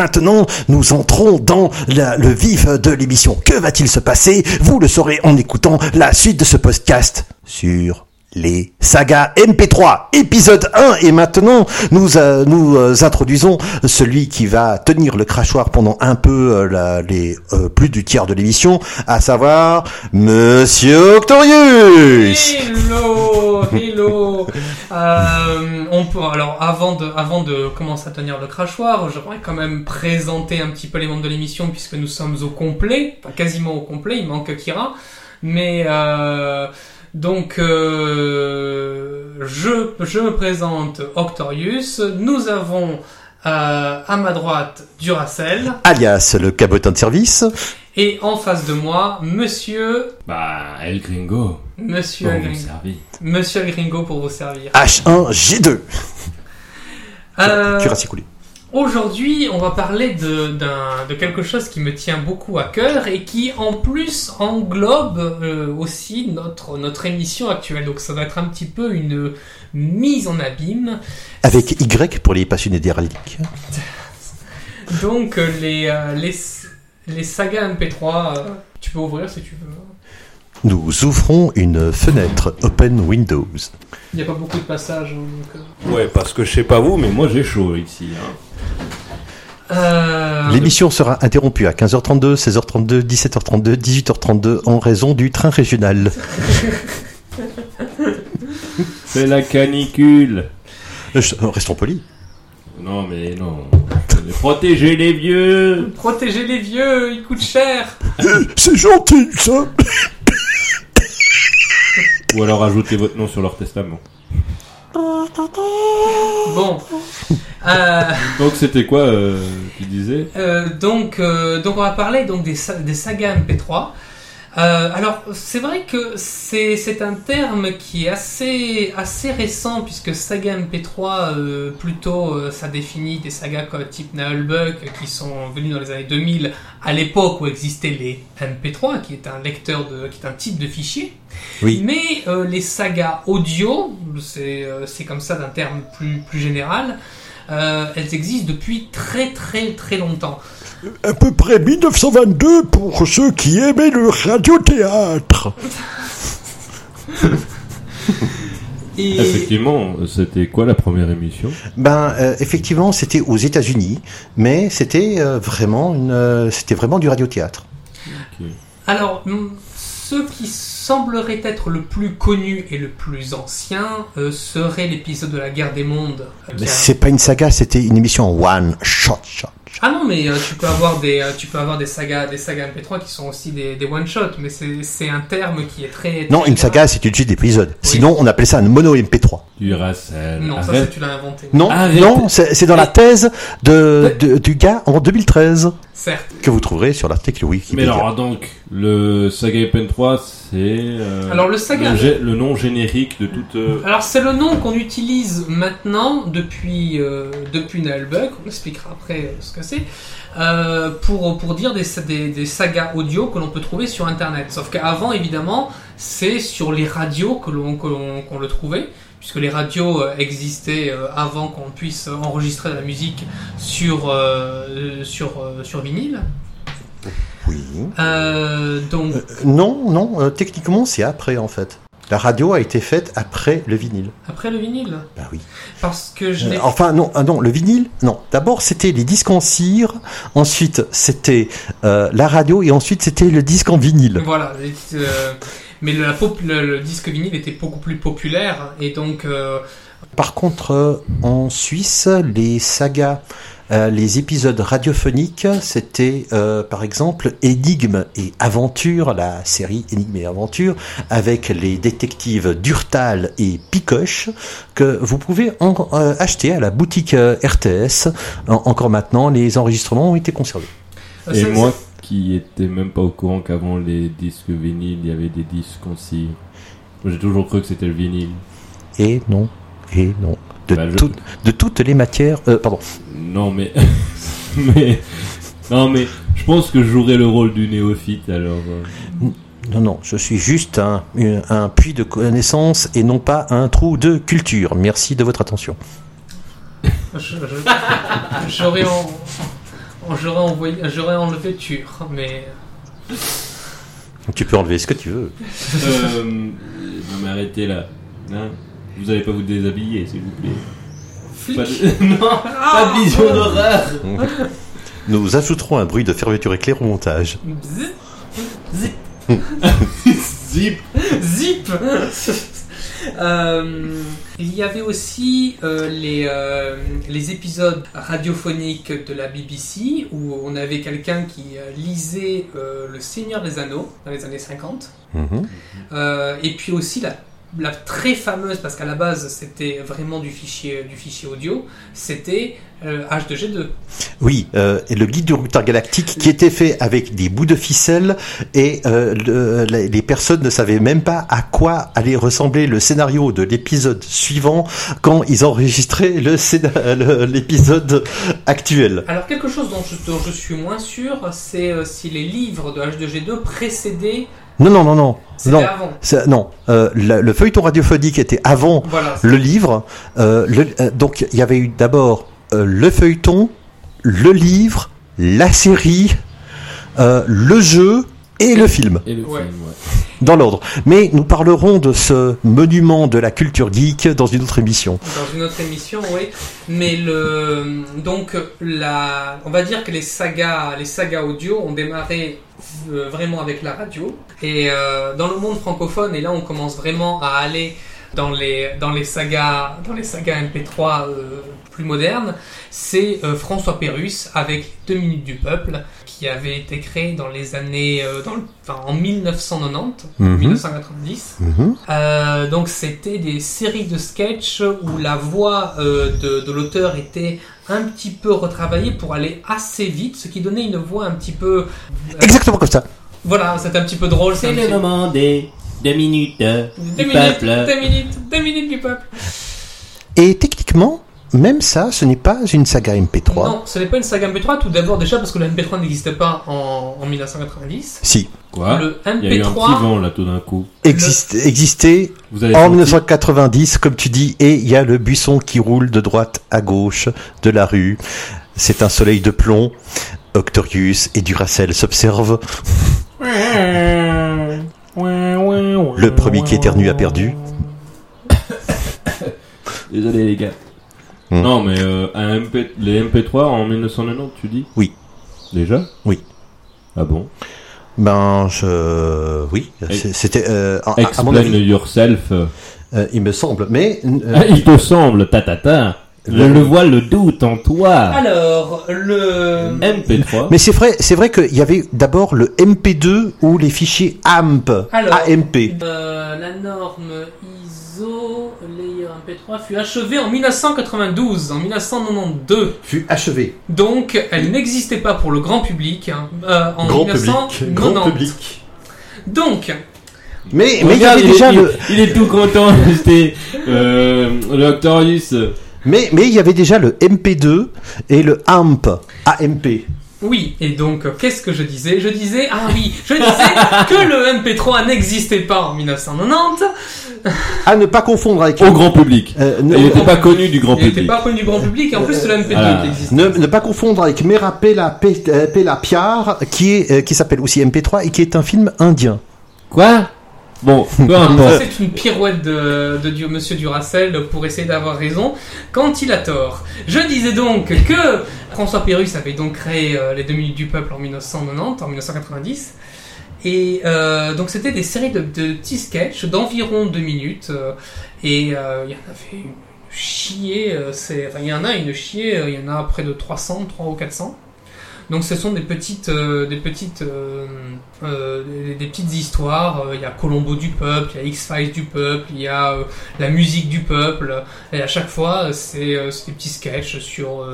maintenant, nous entrons dans le vif de l'émission. Que va-t-il se passer? Vous le saurez en écoutant la suite de ce podcast sur les sagas MP3, épisode 1. Et maintenant, nous, euh, nous euh, introduisons celui qui va tenir le crachoir pendant un peu euh, la- les euh, plus du tiers de l'émission, à savoir Monsieur Octorius. Hello, hello. Euh, on peut alors avant de avant de commencer à tenir le crachoir, j'aimerais quand même présenter un petit peu les membres de l'émission puisque nous sommes au complet, enfin quasiment au complet. Il manque Kira, mais euh, donc euh, je je me présente Octorius. Nous avons euh, à ma droite Duracell alias le cabotin de service. et en face de moi Monsieur Bah, El Gringo. Monsieur Pour vous Gringo. servir. Monsieur Gringo pour vous servir. H1G2. Euh. Aujourd'hui, on va parler de, quelque chose qui me tient beaucoup à cœur et qui, en plus, englobe euh, aussi notre, notre émission actuelle. Donc, ça va être un petit peu une mise en abîme. Avec Y pour les passionnés des reliques. Donc, euh, les, euh, les, les sagas MP3, euh, tu peux ouvrir si tu veux. Nous ouvrons une fenêtre Open Windows. Il n'y a pas beaucoup de passages. hein, donc, euh. Ouais, parce que je sais pas vous, mais moi j'ai chaud ici. Hein. Euh, L'émission sera interrompue à 15h32, 16h32, 17h32, 18h32 en raison du train régional. C'est la canicule. Euh, Restons polis. Non, mais non. Protégez les vieux. Protéger les vieux, ils coûtent cher. C'est gentil ça Ou alors ajoutez votre nom sur leur testament. Bon. Euh, Donc c'était quoi, euh, tu disais Euh, donc, euh, donc on va parler donc des, sa- des sagas MP3. Euh, alors c'est vrai que c'est c'est un terme qui est assez assez récent puisque saga MP3 euh, plutôt euh, ça définit des sagas comme type Nullbuck qui sont venus dans les années 2000 à l'époque où existaient les MP3 qui est un lecteur de qui est un type de fichier. Oui. Mais euh, les sagas audio c'est euh, c'est comme ça d'un terme plus plus général. euh, elles existent depuis très très très longtemps. À peu près 1922 pour ceux qui aimaient le radiothéâtre. Et Effectivement, c'était quoi la première émission? Ben euh, effectivement, c'était aux États-Unis, mais c'était euh, vraiment une, euh, c'était vraiment du radiothéâtre. alors, ce qui semblerait être le plus connu et le plus ancien euh, serait l'épisode de la guerre des mondes. euh, Mais a- c'est pas une saga, c'était une émission en one shot shot. Ah non, mais euh, tu peux avoir des, euh, tu peux avoir des sagas, des sagas MP3 qui sont aussi des, des one shot, mais c'est c'est un terme qui est très. Non, très une saga, c'est une suite d'épisodes. Oui. Sinon, on appelait ça un mono MP3. Du Racel. Non, ça Arrête. c'est tu l'as inventé. Non, Arrête. non, c'est c'est dans la thèse de, de- du gars en 2013 Certes. que vous trouverez sur l'article Mais Wikipédia. alors, donc, le Saga Pen 3, c'est... euh, Alors, le Saga- Le, nom générique de toute... euh, Alors c'est le nom qu'on utilise maintenant depuis euh, depuis Nullbuck, on expliquera après ce que c'est, euh, pour pour dire des, des, des sagas audio que l'on peut trouver sur internet. Sauf qu'avant évidemment c'est sur les radios que l'on que l'on- qu'on le trouvait, puisque les radios existaient avant qu'on puisse enregistrer de la musique sur euh, sur sur vinyle. Oui. Euh, donc Euh, non, non, euh, techniquement, c'est après en fait. La radio a été faite après le vinyle. après le vinyle, Bah oui. parce que je Euh, n'ai enfin non, ah non, le vinyle, non. D'abord c'était les disques en cire, ensuite c'était euh, la radio et ensuite c'était le disque en vinyle. Voilà. euh, mais la pop- le, le disque vinyle était beaucoup plus populaire et donc euh, Par contre, euh, en Suisse, les sagas, euh, les épisodes radiophoniques, c'était euh, par exemple Énigme et Aventure, la série Énigme et Aventure, avec les détectives Durtal et Picoche, que vous pouvez en- euh, acheter à la boutique euh, RTS. En- encore maintenant, les enregistrements ont été conservés. Et moi qui étais même pas au courant qu'avant les disques vinyles, il y avait des disques en cire. Moi, J'ai toujours cru que c'était le vinyle. Et non, et non. De, Bah, je- tout- de toutes les matières... euh, pardon. Non mais... mais... Non mais je pense que je jouerais le rôle du néophyte alors... euh, Non, non, je suis juste un, un, puits de connaissances et non pas un trou de culture. Merci de votre attention. J'aurais en- j'aurais enlevé Tur, mais Tu peux enlever ce que tu veux. Euh, non mais arrêtez là. Hein vous allez pas vous déshabiller, s'il vous plaît. Pas de... non, pas de vision d'horreur. Nous ajouterons un bruit de fermeture éclair au montage. Zip. Zip. Zip Euh, Il y avait aussi euh, les, euh, les épisodes radiophoniques de la BBC où on avait quelqu'un qui euh, lisait euh, Le Seigneur des Anneaux dans les années 50. Mhm. Euh, et puis aussi la, la très fameuse, parce qu'à la base c'était vraiment du fichier, du fichier audio, c'était euh, H2G2. Oui, euh, et le guide du routeur galactique qui était fait avec des bouts de ficelle et euh, le- les personnes ne savaient même pas à quoi allait ressembler le scénario de l'épisode suivant quand ils enregistraient l'épisode actuel. Alors quelque chose dont je, dont je suis moins sûr, c'est euh, si les livres de H2G2 précédaient, Non, non, non, non. c'était Non, avant. non. Euh, le, le feuilleton radiophonique était avant Voilà. le livre. Euh, le- euh, donc il y avait eu d'abord le feuilleton, le livre, la série, le jeu et le film. Et le Ouais. film, ouais. dans l'ordre. Mais nous parlerons de ce monument de la culture geek dans une autre émission. Dans une autre émission, oui. Mais le donc la, on va dire que les sagas, les sagas audio ont démarré euh, vraiment avec la radio et euh, dans le monde francophone. Et là, on commence vraiment à aller dans les dans les sagas dans les sagas MP3 euh, plus modernes. C'est euh, François Pérus avec Deux minutes du peuple qui avait été créé dans les années euh, dans le- enfin, en 1990 Mhm. 1990 Mhm. euh, donc c'était des séries de sketchs où la voix euh, de, de l'auteur était un petit peu retravaillée pour aller assez vite, ce qui donnait une voix un petit peu... euh, Exactement comme ça. voilà, c'était un petit peu drôle. C'est le petit- moment des deux minutes Deux du minutes, peuple. deux minutes, deux minutes du peuple. Et techniquement, même ça, ce n'est pas une saga MP3. Non, ce n'est pas une saga MP3, tout d'abord déjà parce que le MP3 n'existait pas en, en 1990. Si, Quoi Le Il y a eu un petit MP3, vent là tout d'un coup. existe, existait Vous avez en senti 1990, comme tu dis, et il y a le buisson qui roule de droite à gauche de la rue. C'est un soleil de plomb. Octorius et Duracell s'observent. Le premier qui éternue a perdu. Désolé les gars. Hmm. Non mais euh, un MP... les MP3 en 1990 tu dis? Oui. Déjà? Oui. Ah bon? Ben, je... Oui, c'était... euh, à, à mon Explain avis, yourself. euh, il me semble. Mais... euh, Ah, il te semble, ta ta ta. Je Le- le vois le doute en toi. alors, le... MP3. Mais c'est vrai, c'est vrai qu'il y avait d'abord le MP2 ou les fichiers AMP, Alors, AMP. Euh, la norme ISO Layer MP3 fut achevée en 1992, en 1992. Fut achevé. Donc, elle n'existait pas pour le grand public hein, euh, en Grand 1990. public, grand public. Donc, Mais mais il y Regarde, avait est- déjà il, le, il est tout content. C'était euh, le Octorius. mais mais il y avait déjà le MP2 et le AMP, AMP. Oui, et donc, qu'est-ce que je disais? Je disais, ah oui, je disais que le MP3 n'existait pas en 1990. À ne pas confondre avec Au grand public. euh, ne, Il n'était pas connu du grand Il n'était public. pas connu du grand public, et en plus, le MP2 Ah. existait. ne, ne pas confondre avec Mera Pela Pe- euh, Pela Piar qui est euh, qui s'appelle aussi MP3 et qui est un film indien. Quoi? Bon, peu Ça, importe. C'est une pirouette de, de Dieu, Monsieur Duracell pour essayer d'avoir raison quand il a tort. Je disais donc que François Pérus avait donc créé euh, les deux minutes du peuple en 1990, en 1990. Et euh, donc c'était des séries de, de petits sketchs d'environ deux minutes. euh, et euh, il y en avait une chier. euh, c'est- enfin, il y en a une chier. euh, Il y en a près de 300, 300 ou 400. Donc ce sont des petites, euh, des petites, euh, euh, petites histoires. Il y a Colombo du peuple, il y a X-Files du peuple, il y a la musique du peuple. Et à chaque fois, c'est des petits sketchs sur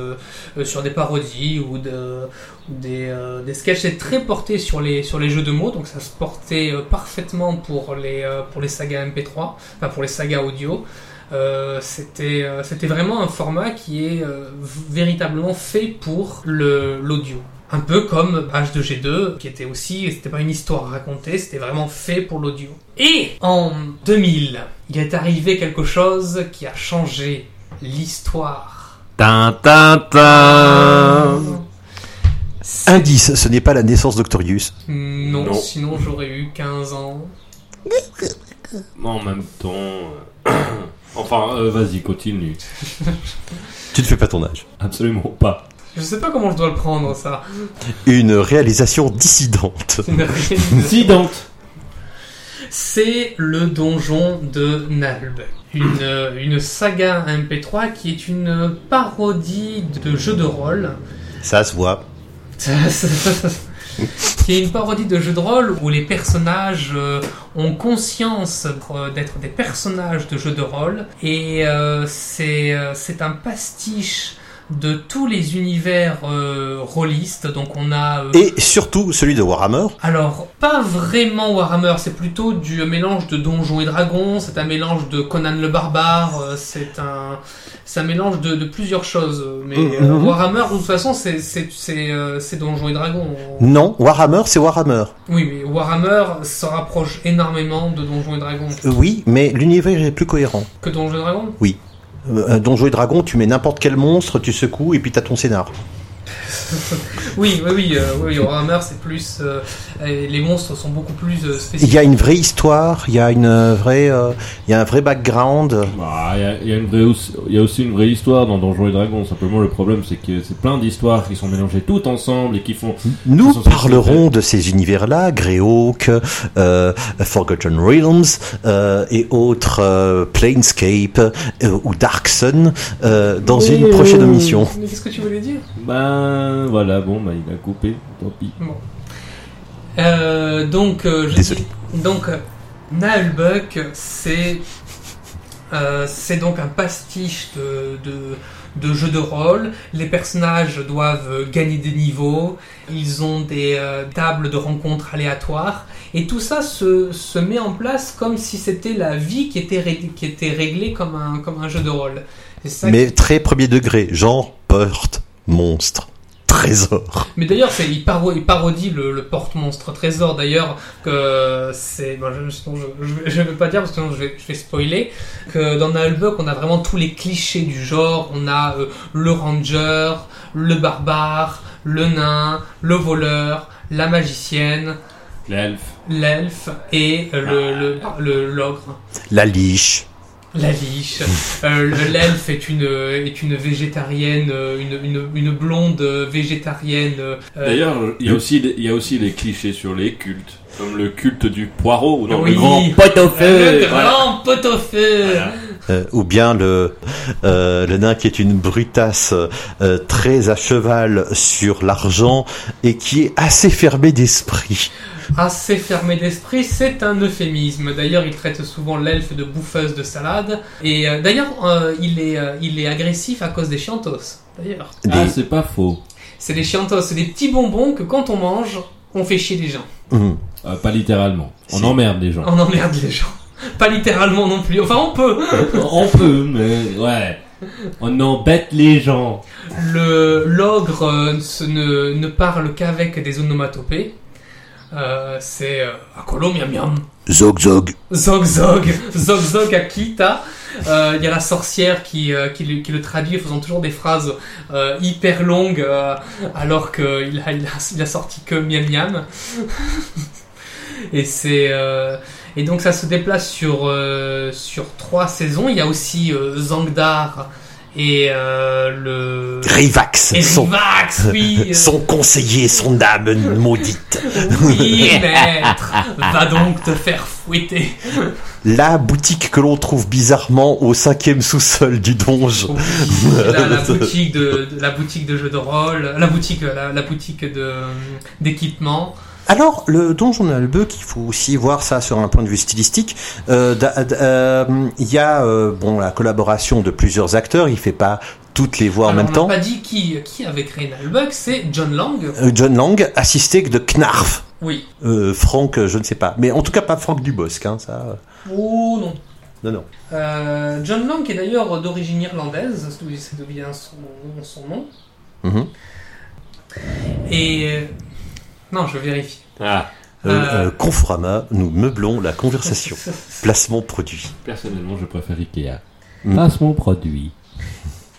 sur des parodies ou, de, ou des, des sketchs. C'est très porté sur les sur les jeux de mots, donc ça se portait parfaitement pour les pour les sagas MP3, enfin pour les sagas audio. Euh, c'était euh, c'était vraiment un format qui est euh, véritablement fait pour le l'audio. Un peu comme H2G2, qui était aussi, c'était pas une histoire racontée, c'était vraiment fait pour l'audio. Et en 2000, il est arrivé quelque chose qui a changé l'histoire Tin, tin, tin. Indice, ce n'est pas la naissance d'Octorius. Non, Non. sinon j'aurais eu 15 ans. En même temps. euh, enfin, euh, vas-y, continue. Tu ne fais pas ton âge. Absolument pas. Je sais pas comment je dois le prendre ça. Une réalisation dissidente. Une réalisation. Incidente. C'est le donjon de Nalb. Une, une saga MP3 qui est une parodie de jeu de rôle. Ça se voit. qui est une parodie de jeu de rôle où les personnages euh, ont conscience euh, d'être des personnages de jeu de rôle. Et euh, c'est c'est un pastiche de tous les univers euh, rôlistes donc on a euh, Et surtout celui de Warhammer. alors, pas vraiment Warhammer, c'est plutôt du mélange de Donjons et Dragons, c'est un mélange de Conan le Barbare, euh, c'est un, c'est un mélange de, de plusieurs choses. Mais Mhm. euh, Warhammer, de toute façon, c'est, c'est, c'est, Donjons et Dragons. Non, Warhammer, c'est Warhammer. Oui, mais Warhammer se rapproche énormément de Donjons et Dragons. Oui, mais l'univers est plus cohérent. Que Donjons et Dragons? Euh, Donjons et Dragons, tu mets n'importe quel monstre, tu secoues et puis t'as ton scénar. Oui, oui, oui, euh, oui, Warhammer, c'est plus... euh, et les monstres sont beaucoup plus euh, Il spécifiques. y a une vraie histoire, il y a une vraie, euh, il y a un vrai background. Bah, Il y, a- il y a une vraie aussi- il y a aussi une vraie histoire dans Donjons et Dragons. Simplement, le problème, c'est que c'est plein d'histoires qui sont mélangées toutes ensemble et qui font. Nous parlerons de ces univers-là, Greyhawk, euh, Forgotten Realms euh, et autres euh, Planescape euh, ou Dark Sun euh, dans Oui, une prochaine euh, émission. Mais qu'est-ce que tu voulais dire? Ben voilà, bon, bah, il a coupé. Tant pis. Bon. Euh, donc, euh, je Désolé. dis- donc, euh, Naalbuck, c'est euh, c'est donc un pastiche de, de, de jeu de rôle. Les personnages doivent gagner des niveaux. Ils ont des euh, tables de rencontres aléatoires. Et tout ça se, se met en place comme si c'était la vie qui était, ré- qui était réglée comme un, comme un jeu de rôle. Ça Mais très premier degré, genre porte, monstre, trésor. Mais d'ailleurs, c'est- il, paro- il parodie le, le porte-monstre trésor. D'ailleurs, que c'est. bon, je, je vais pas dire parce que sinon je vais, je vais spoiler. Que dans Nalbuck, on a vraiment tous les clichés du genre. On a euh, le ranger, le barbare, le nain, le voleur, la magicienne, L'elfe. l'elfe et euh, le, le, le- l'ogre. La liche. La liche. Euh, le- L'elfe est une, est une végétarienne, euh, une, une, une blonde euh, végétarienne. euh, D'ailleurs, il y, a aussi des- il y a aussi les clichés sur les cultes. Comme le culte du poireau, ou non, Oui. le grand pot au feu. Le voilà. grand pot au feu Voilà. Euh, ou bien le euh, le nain qui est une brutasse euh, très à cheval sur l'argent et qui est assez fermé d'esprit. Assez fermé d'esprit, c'est un euphémisme. D'ailleurs, il traite souvent l'elfe de bouffeuse de salade. Et euh, d'ailleurs, euh, il, est, euh, il est agressif à cause des chiantos. D'ailleurs, Ah, c'est pas faux. c'est des chiantos, c'est des petits bonbons que quand on mange, on fait chier les gens. Euh, pas littéralement. On Si. emmerde les gens. On emmerde les gens. Pas littéralement non plus. Enfin, on peut. On peut, mais ouais. On embête les gens. Le l'ogre euh, se- ne, ne parle qu'avec des onomatopées. Euh, c'est euh, Akolo miam miam. Zog zog. Zog Zog, Zog Zog Akita. Euh, Il y a la sorcière qui, euh, qui, le, qui le traduit en faisant toujours des phrases euh, hyper longues euh, alors qu'il a, il a, il a sorti que miam miam. et c'est euh, et donc ça se déplace sur euh, sur trois saisons. Il y a aussi euh, Zangdar et euh, le Rivax, et son, Rivax, oui. euh, son conseiller, son âme maudite. Oui, maître, va donc te faire fouetter. La boutique que l'on trouve bizarrement au cinquième sous-sol du donjon. Oui, la, la boutique de, de- la boutique de jeux de rôle, la boutique la, la boutique de d'équipement. Alors, le donjon d'Albuck, il faut aussi voir ça sur un point de vue stylistique. Euh, euh, Il y a euh, bon la collaboration de plusieurs acteurs. Il fait pas toutes les voix en même on temps. n'a pas dit qui qui avait créé Nalbuck, c'est John Lang. John Lang, assisté de Knarf. Oui. Euh, Franck, je ne sais pas. Mais en tout cas, pas Franck Dubosc. Hein, ça. Oh non. Non, non. Euh, John Lang est d'ailleurs d'origine irlandaise, c'est d'où vient son, son nom. Mhm. Et non, je vérifie. Ah, Euh, Euh. euh, Conforama, nous meublons la conversation. Placement produit. personnellement, je préfère Ikea. Mm. Mon produit.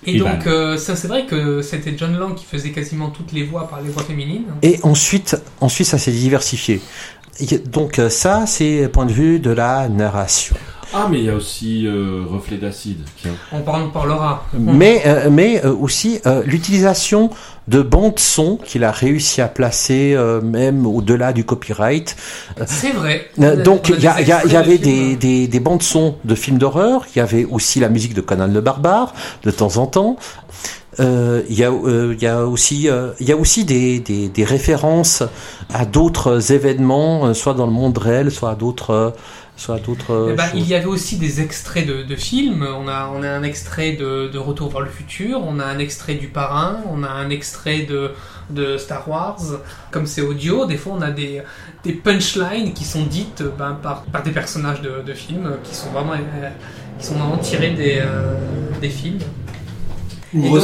Et Ivan. donc, euh, ça, c'est vrai que c'était John Lang qui faisait quasiment toutes les voix par les voix féminines. Et ensuite, ensuite ça s'est diversifié. Et Donc ça, c'est point de vue de la narration. Ah, mais il y a aussi euh, Reflet d'acide. Tiens. On parle- on parlera. Mais, euh, mais euh, aussi euh, l'utilisation de bandes son qu'il a réussi à placer euh, même au-delà du copyright. C'est vrai. Euh, donc il y, a- y a- il y avait films. des, des, des bandes son de films d'horreur, il y avait aussi la musique de Conan le Barbare de temps en temps. Il y, a, il y a aussi, il y a aussi des, des, des références à d'autres événements, euh, soit dans le monde réel, soit à d'autres, euh, soit d'autres. Eh ben, il y avait aussi des extraits de, de films. On a, on a un extrait de, de Retour vers le futur, on a un extrait du Parrain, on a un extrait de, de Star Wars. Comme c'est audio, des fois on a des, des punchlines qui sont dites euh, ben, par, par des personnages de, films qui sont vraiment, euh, qui sont vraiment tirés des, euh, des films. Ou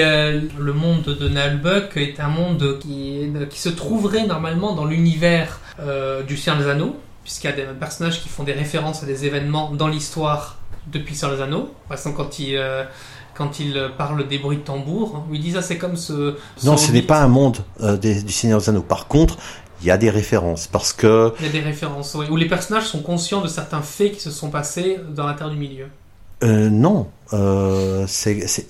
euh, le monde de Nullbuck est un monde qui, qui se trouverait normalement dans l'univers euh, du Seigneur des Anneaux, puisqu'il y a des personnages qui font des références à des événements dans l'histoire depuis le Seigneur des Anneaux. Par exemple, quand il, euh, quand il parle des bruits de tambour, hein, où il dit ça, c'est comme ce. Non, ce n'est pas un monde euh, des- du Seigneur des Anneaux. Par contre, il y a des références parce que Il y a des références, oui, où les personnages sont conscients de certains faits qui se sont passés dans la Terre du Milieu. Euh, non, euh,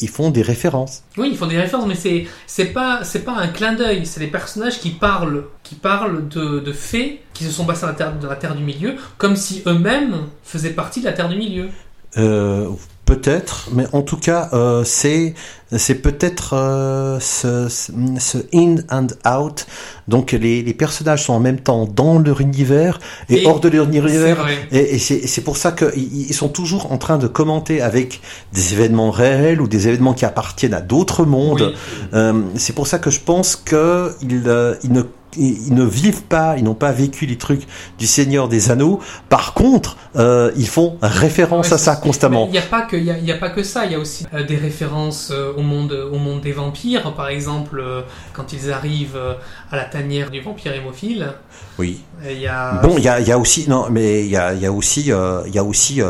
ils font des références. Oui, ils font des références, mais c'est c'est pas c'est pas un clin d'œil. C'est des personnages qui parlent qui parlent de, de faits qui se sont passés dans la terre la terre du milieu, comme si eux-mêmes faisaient partie de la terre du milieu. Euh, peut-être, mais en tout cas, euh, c'est c'est peut-être euh, ce, in and out. Donc les, les personnages sont en même temps dans leur univers et, Et hors de leur C'est univers. vrai. Et, et c'est pour ça qu'ils ils sont toujours en train de commenter avec des événements réels ou des événements qui appartiennent à d'autres mondes. Oui. Euh, c'est pour ça que je pense que ils, euh, ils ne ils ne vivent pas, ils n'ont pas vécu les trucs du Seigneur des Anneaux. Par contre, euh, ils font référence Ouais, à ça constamment. Il n'y a pas que il y a, il y a pas que ça. Il y a aussi euh, des références euh, au monde au monde des vampires. Par exemple, quand ils arrivent à la tanière du vampire hémophile, Oui. il y a Bon, il y a, il y a aussi non, mais il y a, il y a aussi, il y a aussi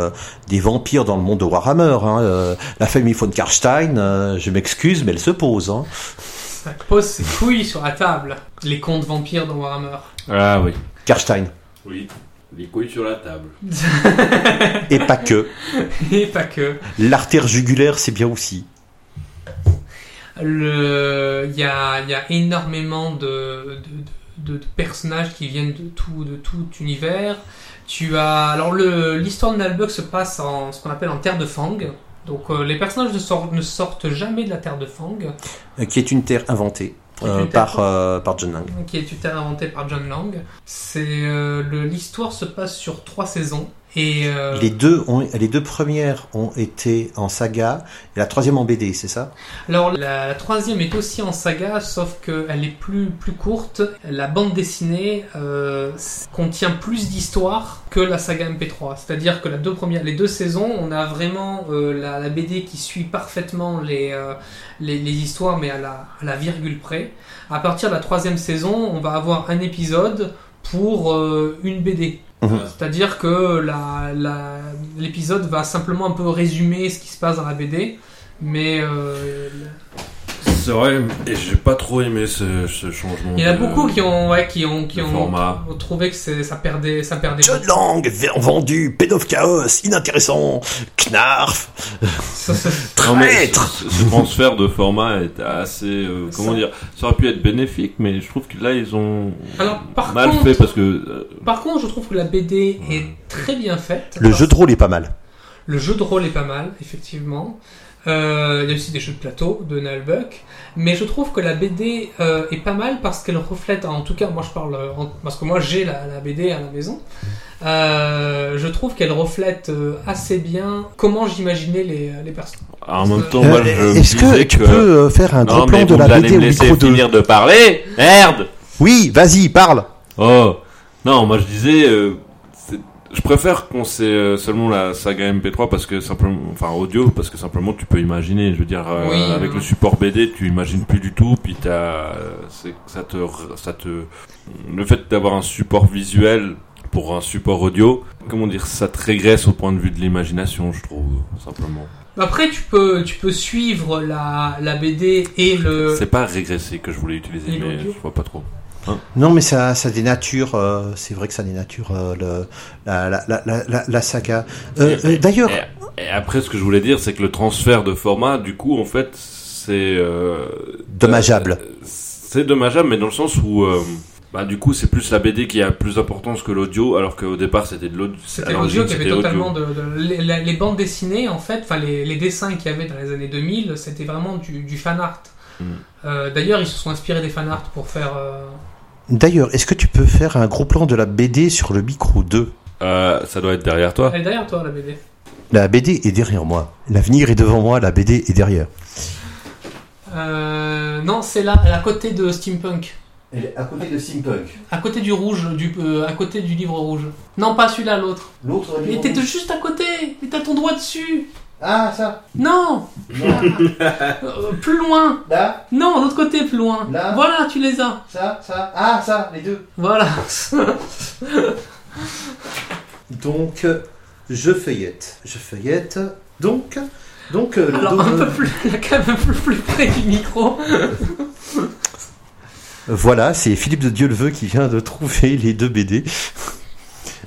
des vampires dans le monde de Warhammer. Hein. La famille von Karstein, je m'excuse, mais elle se pose. Hein. Ça pose ses couilles sur la table. Les contes vampires dans Warhammer. Ah oui. Karstein Oui. Les couilles sur la table. et pas que. Et pas que. L'artère jugulaire, c'est bien aussi. Le, il y a, il y a énormément de, de, de- de personnages qui viennent de tout, de tout univers. Tu as, alors le, l'histoire de Nalbuck se passe en ce qu'on appelle en terre de Fang. Donc euh, les personnages ne sortent, ne sortent jamais de la terre de Fang, Euh, qui est une terre inventée euh, par euh, par John Lang. qui est une terre inventée par John Lang. C'est euh, l'histoire se passe sur trois saisons et euh, Les deux ont, les deux premières ont été en saga et la troisième en BD, c'est ça? Alors la, la troisième est aussi en saga, sauf qu'elle est plus, plus courte. La bande dessinée euh, contient plus d'histoires que la saga MP3. C'est-à-dire que la deux premières, les deux saisons, on a vraiment euh, la, la BD qui suit parfaitement les, les, les histoires, mais à la, à la virgule près. À partir de la troisième saison, on va avoir un épisode pour une BD. Mhm. C'est-à-dire que l'épisode va simplement un peu résumer ce qui se passe dans la BD, mais euh, C'est vrai, et j'ai pas trop aimé ce, ce changement. il y en a de- beaucoup qui ont, ouais, qui ont, qui de ont, format. ont trouvé que ça perdait, ça perdait. John Lang, v- vendu, pédophile chaos, inintéressant, knarf, traître. ce, ce transfert de format était assez. euh, comment Ça- dire Ça aurait pu être bénéfique, mais je trouve que là, ils ont Alors, par mal contre, fait parce que. euh, par contre, je trouve que la BD est très bien faite. Le jeu de rôle est pas mal. Le jeu de rôle est pas mal, effectivement. Euh, il y a aussi des jeux de plateau de Buck. Mais je trouve que la BD euh, est pas mal parce qu'elle reflète, en tout cas, moi je parle, euh, en- parce que moi j'ai la, la BD à la maison. Euh, je trouve qu'elle reflète assez bien comment j'imaginais les, les personnages. en même temps, moi, je Est-ce que tu que. peux faire un non, gros plan de la BD au micro 2 finir de parler Merde Oui, vas-y, parle. Oh Non, moi je disais. Je préfère qu'on sait euh, seulement la saga MP3 parce que simplement, enfin audio parce que simplement tu peux imaginer. Je veux dire, euh, avec le support BD, tu imagines plus du tout. Puis t'as, euh, ça te, ça te, le fait d'avoir un support visuel pour un support audio, comment dire, ça te régresse au point de vue de l'imagination, je trouve simplement. Après, tu peux, tu peux suivre la, la BD et le. C'est pas régressé que je voulais utiliser, mais je vois pas trop. Non, mais ça, ça dénature. euh, c'est vrai que ça dénature euh, le, la, la, la, la, la- la saga. Euh, euh, D'ailleurs, Et, et après, ce que je voulais dire, c'est que le transfert de format, du coup, en fait, c'est euh, Dommageable. C'est dommageable, mais dans le sens où, euh, bah, du coup, c'est plus la BD qui a plus d'importance que l'audio, alors qu'au départ, c'était de l'audio. C'était l'audio qui avait totalement audio. de, de- les, bandes dessinées en fait, enfin les, les dessins qu'il y avait dans les années 2000, c'était vraiment du, du fan art. Mm. Euh, D'ailleurs, ils se sont inspirés des fan art pour faire. euh, d'ailleurs, est-ce que tu peux faire un gros plan de la BD sur le micro 2 Euh, ça doit être derrière toi. Elle est derrière toi la BD. La BD est derrière moi. L'avenir est devant moi. La BD est derrière. Euh, non, c'est là, elle est à côté de Steampunk. Elle est à côté de Steampunk. À côté du rouge, du, euh, à côté du livre rouge. Non, pas celui-là, l'autre. L'autre. Mais t'es juste à côté Mais t'as ton doigt dessus Ah, ça. Non Euh, Plus loin Là, Non, l'autre côté, plus loin. Là Voilà, tu les as. ça, ça. Ah, ça, les deux. Voilà. Donc, euh, je feuillette. Je feuillette. Donc, donc euh, le Alors, dos- un peu plus, un peu plus près du micro. Voilà, c'est Philippe de Dieuleveux qui vient de trouver les deux BD.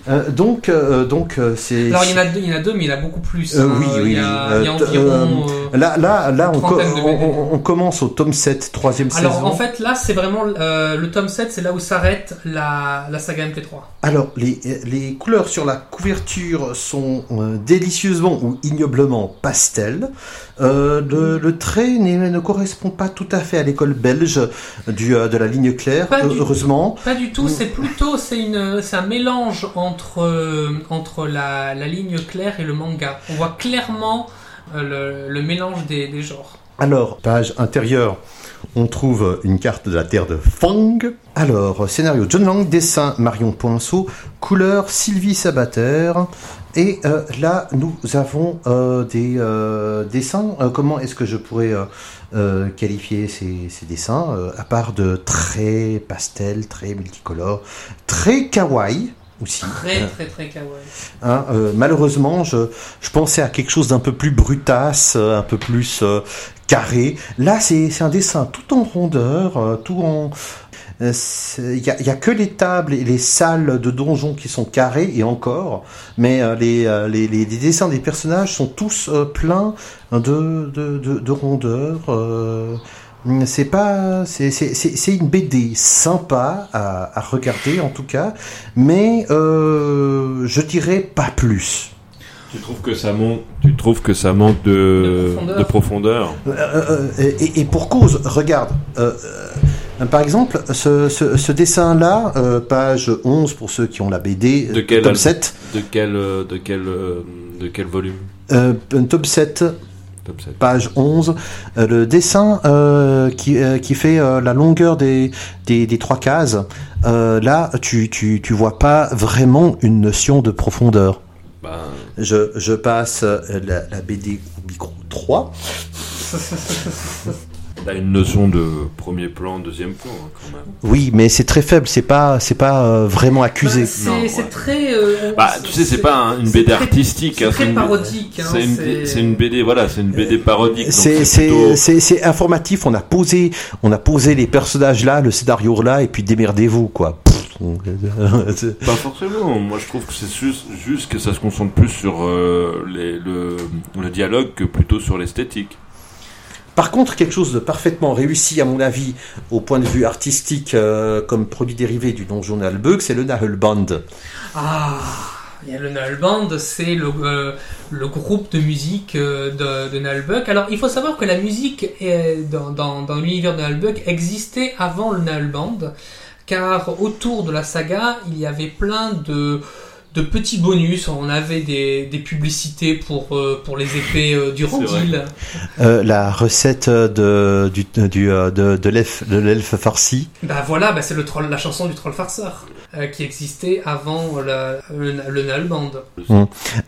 Euh, donc, euh, donc euh, c'est. Alors, il y, en a deux, il y en a deux, mais il y en a beaucoup plus. Hein. oui, oui, Il y a, oui. il y a environ. Là, là, là, on, co- commence au tome 7, troisième Alors, saison. en fait, là, c'est vraiment le tome 7, c'est là où s'arrête la, la saga MP3. Alors, les, les couleurs sur la couverture sont délicieusement ou ignoblement pastel. Euh, le, le trait ne correspond pas tout à fait à l'école belge du, euh, de la ligne claire, Pas du heureusement. Pas du tout, Mm. c'est plutôt c'est un mélange entre euh, entre la, la ligne claire et le manga. On voit clairement euh, le, le mélange des, des genres. Alors, page intérieure, on trouve une carte de la terre de Fang. Alors, scénario John Lang, dessin Marion Poinceau, couleur Sylvie Sabater. Et euh, là, nous avons euh, des euh, dessins. Comment est-ce que je pourrais qualifier ces, ces dessins À part de très pastel, très multicolores, très kawaii aussi. Très très très kawaii. Hein, euh, malheureusement, je, je pensais à quelque chose d'un peu plus brutasse, un peu plus euh, carré. Là, c'est un dessin tout en rondeur, tout en... euh, Il n'y a, il y a que les tables et les salles de donjons qui sont carrées, et encore, mais euh, les, euh, les, les- les dessins des personnages sont tous euh, pleins de, de, de, de rondeur. euh, c'est pas, c'est une BD sympa à, à regarder en tout cas, mais euh, je dirais pas plus. Tu trouves que ça manque, tu trouves que ça manque de, De profondeur. de profondeur? Euh, euh, et, et pour cause, regarde, euh, euh, par exemple, ce, ce, ce dessin-là, euh, page 11 pour ceux qui ont la BD, De quel tome album 7, De quel, euh, de quel, euh, de quel volume? Euh, tome 7, Top 7. page 11, euh, le dessin euh, qui, euh, qui fait euh, la longueur des, des, des trois cases, euh, là, tu, tu, tu vois pas vraiment une notion de profondeur. Bah, Je, je passe euh, la, la BD au micro 3. t'as une notion de premier plan, deuxième plan, hein, quand même. Oui, mais c'est très faible, c'est pas, c'est pas euh, vraiment accusé. Bah, c'est Non, c'est ouais. très. euh, Bah, tu sais, c'est pas un- une c'est BD très- artistique. c'est hein, très une- parodique, hein, c'est une, c'est- c'est une BD, voilà, c'est une BD parodique. donc C'est c'est plutôt- c'est c'est informatif. On a posé on a posé les personnages là, le scénario là, et puis démerdez-vous quoi. Pas forcément. Moi, je trouve que c'est juste, juste que ça se concentre plus sur euh, les, le, le dialogue que plutôt sur l'esthétique. Par contre, quelque chose de parfaitement réussi à mon avis au point de vue artistique euh, comme produit dérivé du Donjon Nalbug, c'est le Nahelband. Ah, le Nullband, c'est le, euh, le groupe de musique euh, de, de. Alors, il faut savoir que la musique est, dans, dans, dans l'univers de Nullbuck existait avant le Nullband, car autour de la saga, il y avait plein de, de petits bonus. On avait des, des publicités pour, euh, pour les épées euh, du C'est vrai. Randil. Euh, la recette de du, du euh, de, de l'elfe de l'elfe farci. Bah voilà, bah c'est le troll, la chanson du troll farceur euh, qui existait avant le, le, le Nullband.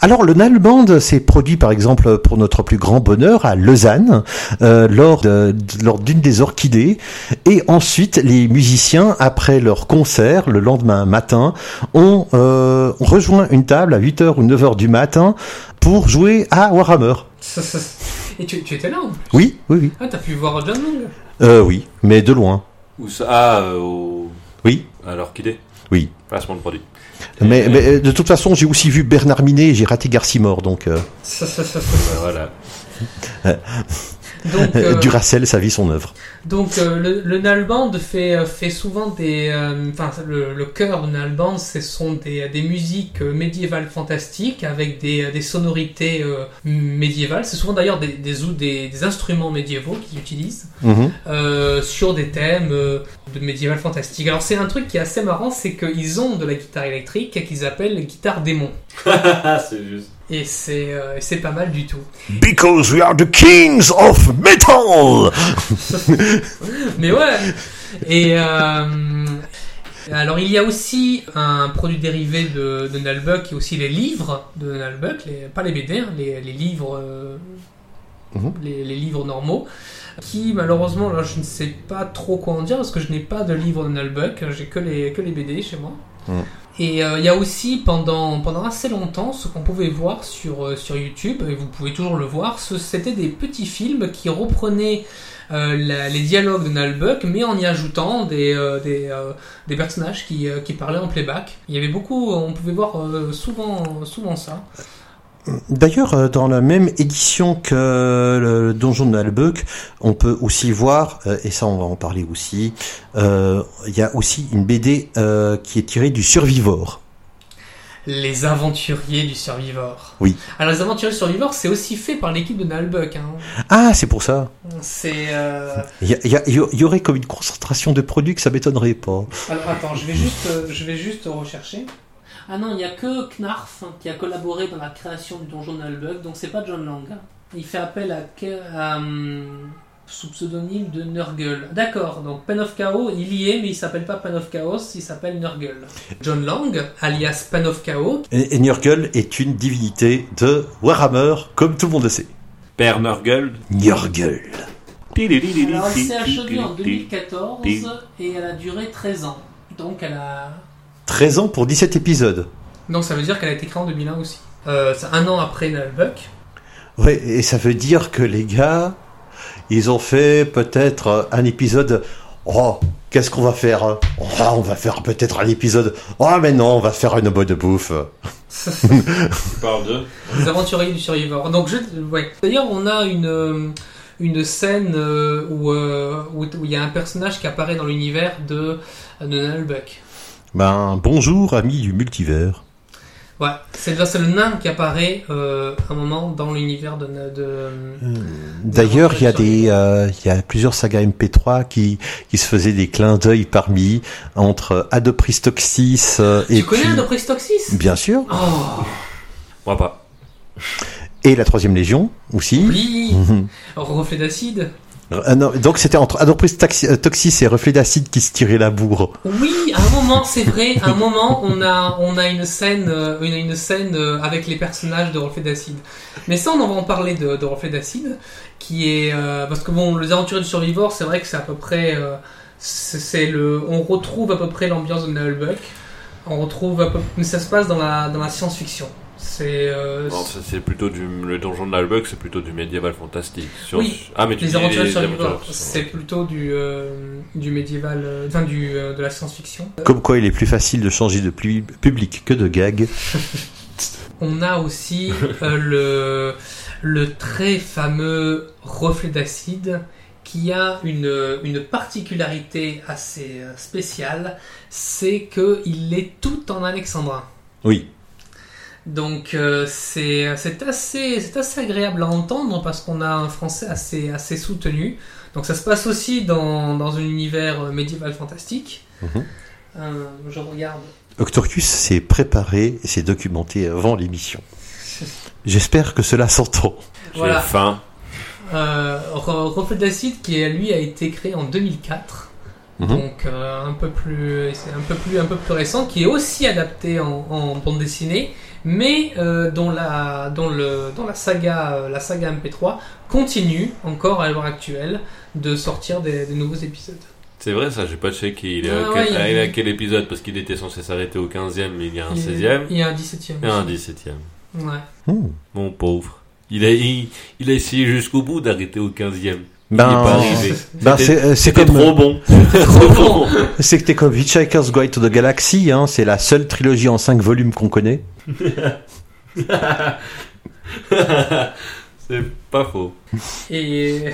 Alors le Nalband s'est produit par exemple pour notre plus grand bonheur à Lausanne euh, lors de- de- lors d'une des orchidées et ensuite les musiciens après leur concert le lendemain matin ont, euh, rejoint une table à 8h ou 9h du matin pour jouer à Warhammer. Et tu, tu étais là en plus? Oui, oui, oui. Ah, t'as pu voir John Long? Euh, oui, mais de loin. Où ça? Ah, euh, au... Oui. à l'orchidée Oui. Placement de produit. Mais, mais euh, de toute façon, j'ai aussi vu Bernard Minet et j'ai raté Garcimore, donc euh, Euh, voilà. Donc, euh, Duracell, sa vie, son œuvre. donc euh, le, le Nalband fait, euh, fait souvent des... euh, Enfin, le, le cœur du Nalband, ce sont des, des musiques euh, médiévales fantastiques avec des, des sonorités euh, médiévales. C'est souvent d'ailleurs des, des, ou- des, des instruments médiévaux qu'ils utilisent. Mhm. euh, sur des thèmes euh, de médiéval fantastique. Alors c'est un truc qui est assez marrant, c'est qu'ils ont de la guitare électrique qu'ils appellent guitare démon. c'est juste. Et c'est euh, et c'est pas mal du tout. Because we are the kings of metal! Mais ouais Et euh, alors il y a aussi un produit dérivé de, de Nalbuck qui est aussi les livres de Nalbuck, les, pas les BD, hein, les, les livres euh, Mhm. les, les livres normaux qui malheureusement là je ne sais pas trop quoi en dire parce que je n'ai pas de livre de Nalbuck, j'ai que les, que les BD chez moi. Mhm. Et euh, il y a aussi pendant, pendant assez longtemps ce qu'on pouvait voir sur, euh, sur YouTube, et vous pouvez toujours le voir, c'était des petits films qui reprenaient euh, la- les dialogues de Nalbuck, mais en y ajoutant des, euh, des, euh, des personnages qui, qui parlaient en playback. Il y avait beaucoup, on pouvait voir souvent, souvent ça. D'ailleurs, euh, dans la même édition que le Donjon de Nalbuck, on peut aussi voir, euh, et ça on va en parler aussi, euh, il y a aussi une BD euh, qui est tirée du Survivor. Les aventuriers du Survivor. Oui. Alors les aventuriers du Survivor, c'est aussi fait par l'équipe de Nalbuck. Hein. Ah, c'est pour ça. C'est. euh, Il y, aurait comme une concentration de produits que ça m'étonnerait pas. Alors attends, je vais juste, je vais juste rechercher. Ah non, il n'y a que Knarf qui a collaboré dans la création du donjon de Nalbuck, donc c'est pas John Lang. hein. Il fait appel à, Ke- à, hum, sous pseudonyme de Nurgle. D'accord, donc Pen of Chaos, il y est, mais il s'appelle pas Pen of Chaos, il s'appelle Nurgle. John Lang, alias Pen of Chaos, Et, et Nurgle est une divinité de Warhammer, comme tout le monde le sait. Père Nurgle. Nurgle. alors elle s'est achevée en 2014 et elle a duré 13 ans. Donc elle a 13 ans pour 17 épisodes. Donc ça veut dire qu'elle a été créée en 2001 aussi. Euh, c'est un an après Nalbuck. Ouais, et ça veut dire que les gars, ils ont fait peut-être euh, un épisode. Oh, qu'est-ce qu'on va faire hein? Oh, on va faire peut-être un épisode. Oh, mais non, on va faire une bonne bouffe. Tu parles de Les aventuriers du Survivor. Donc je, ouais. D'ailleurs, on a une euh, une scène euh, où euh, où où il y a un personnage qui apparaît dans l'univers de de Nalbuck. Ben, bonjour, amis du multivers. Ouais, c'est le nain qui apparaît euh, un moment dans l'univers de, de D'ailleurs, il y a des, euh, il y a plusieurs sagas MP3 qui, qui se faisaient des clins d'œil parmi entre Adopristoxis euh, et Tu connais puis, Adopristoxis bien sûr, Oh Moi pas. et la troisième légion aussi. oui, Mhm. reflet d'acide. Ah non, donc c'était entre Adopristoxis et Reflet d'acide qui se tiraient la bourre. Oui, à un c'est vrai, à un moment, on a, on a une scène, euh, une, une scène euh, avec les personnages de Reflet d'Acide. Mais ça, on en va en parler de, de Reflet d'Acide, qui est, euh, parce que bon, les aventuriers du Survivor, c'est vrai que c'est à peu près, le, on retrouve à peu près l'ambiance de Nullbuck. On retrouve à peu, mais ça se passe dans la, dans la science-fiction. C'est, euh, c'est plutôt du. Le donjon de l'Albuck, c'est plutôt du médiéval fantastique. Sur- Oui, Ah, mais tu les Survivor, aventuriers- c'est plutôt du, euh, du médiéval, euh, enfin du, euh, de la science-fiction. Comme quoi, il est plus facile de changer de pu- public que de gag. On a aussi euh, le, le très fameux reflet d'acide qui a une, une particularité assez spéciale, c'est qu'il est tout en alexandrin. Oui. Donc euh, c'est c'est assez, c'est assez agréable à entendre parce qu'on a un français assez, assez soutenu. Donc ça se passe aussi dans, dans un univers médiéval fantastique. Mhm. Euh, je regarde. Octorcus s'est préparé et s'est documenté avant l'émission. J'espère que cela s'entend. J'ai Voilà. faim. Euh, Re- Reflet d'acide qui lui a été créé en 2004. Mhm. Donc euh, un peu plus c'est un peu plus un peu plus récent qui est aussi adapté en, en bande dessinée mais euh, dont la dont le dans la saga euh, la saga MP3 continue encore à l'heure actuelle de sortir des, des nouveaux épisodes. C'est vrai, ça, j'ai pas checké. Il est, Ah à, ouais, quel, il y a- ah, il est à quel épisode? Parce qu'il était censé s'arrêter au 15e, mais il y a un Il- 16e Il y a un 17e. et un aussi. 17e. Ouais. Hmm. Mon pauvre. Il a, il, il a essayé jusqu'au bout d'arrêter au 15e. Ben, arrivé. ben, c'est- euh, comme- trop bon. Trop bon. C'est que t'es comme Hitchhiker's Guide to the Galaxy, hein, c'est la seule trilogie en 5 volumes qu'on connaît. C'est pas faux. Et,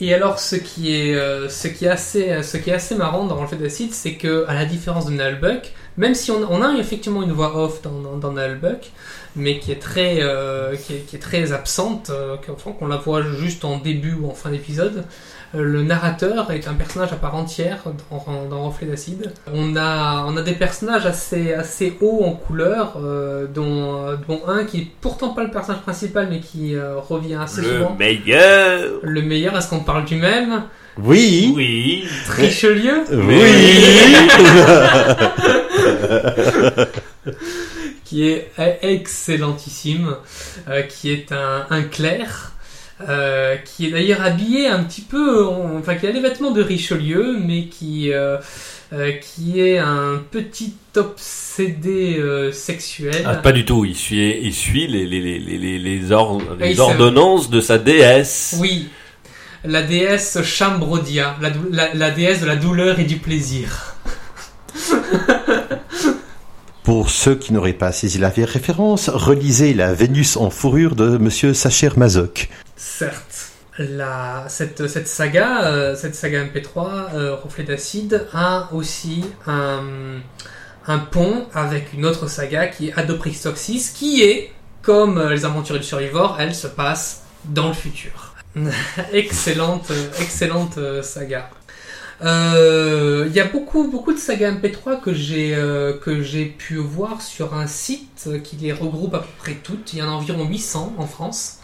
et alors, ce qui est, euh, ce qui est assez, ce qui est assez marrant dans Reflet d'acide, c'est que, à la différence de Nullbuck, même si on, on a effectivement une voix off dans, dans, dans Nullbuck, mais qui est très, euh, qui, est, qui est très absente, euh, qu'on la voit juste en début ou en fin d'épisode. euh, Le narrateur est un personnage à part entière dans, dans Reflet d'acide. On a, on a des personnages assez, assez hauts en couleur, euh, dont, dont un qui est pourtant pas le personnage principal, mais qui euh, revient assez Le souvent. meilleur. Le meilleur, est-ce qu'on parle du même? Oui, Oui. Richelieu Qui est excellentissime, euh, qui est un, un clerc, euh, qui est d'ailleurs habillé un petit peu, en- enfin qui a les vêtements de Richelieu, mais qui, euh, euh, qui est un petit obsédé sexuel. Ah, pas du tout. Il suit, il suit les, les, les, les, or- ordonnances de sa déesse. Oui, la déesse Chambrodia, la, dou- la- la déesse de la douleur et du plaisir. Pour ceux qui n'auraient pas saisi la référence, relisez la Vénus en fourrure de Monsieur Sacher Mazoc. Certes. Cette, saga, euh, cette saga MP3, euh, Reflet d'acide, a aussi un, pont avec une autre saga qui est Adoprix Toxis, qui est, comme euh, les aventures du survivor, elle se passe dans le futur. excellente, euh, excellente saga. Euh, Il y a beaucoup, beaucoup de sagas MP3 que j'ai euh, que j'ai pu voir sur un site qui les regroupe à peu près toutes. Il y en a environ 800 en France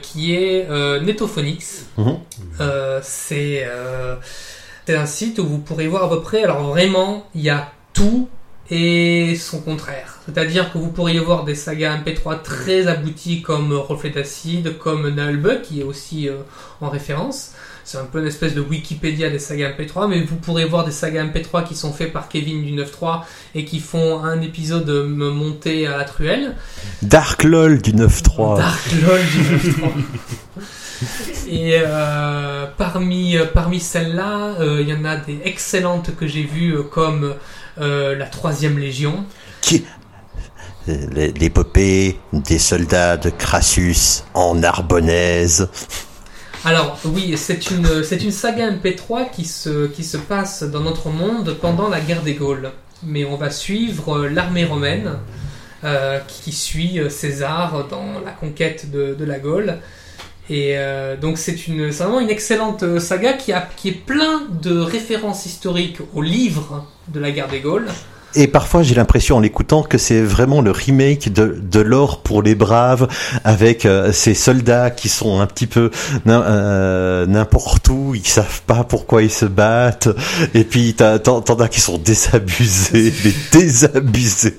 qui est euh, Netophonix. Mhm. Euh, c'est euh, c'est un site où vous pourrez voir à peu près, alors vraiment, il y a tout et son contraire. C'est-à-dire que vous pourriez voir des sagas MP3 très abouties comme Reflet d'acide, comme Nullbug, qui est aussi euh, en référence. C'est un peu une espèce de Wikipédia des sagas MP3, mais vous pourrez voir des sagas MP3 qui sont faits par Kevin du 9.3 et qui font un épisode euh, monté à la truelle. Dark LOL du 9.3. Dark LOL du 9.3. Et euh, parmi, euh, parmi celles-là, euh, il y en a des excellentes que j'ai vues, euh, comme la Troisième Légion. Qui... L'épopée des soldats de Crassus en Narbonnaise. Alors oui, c'est une, c'est une saga MP3 qui se, qui se passe dans notre monde pendant la guerre des Gaules. Mais on va suivre euh, l'armée romaine euh, qui suit euh, César dans la conquête de, de la Gaule. Et donc c'est une, vraiment une excellente saga qui, a, qui est plein de références historiques aux livres de la guerre des Gaules. Et parfois, j'ai l'impression en l'écoutant que c'est vraiment le remake de, de l'or pour les braves, avec euh, ces soldats qui sont un petit peu euh, n'importe où, ils savent pas pourquoi ils se battent, et puis t'en as qui sont désabusés, mais désabusés.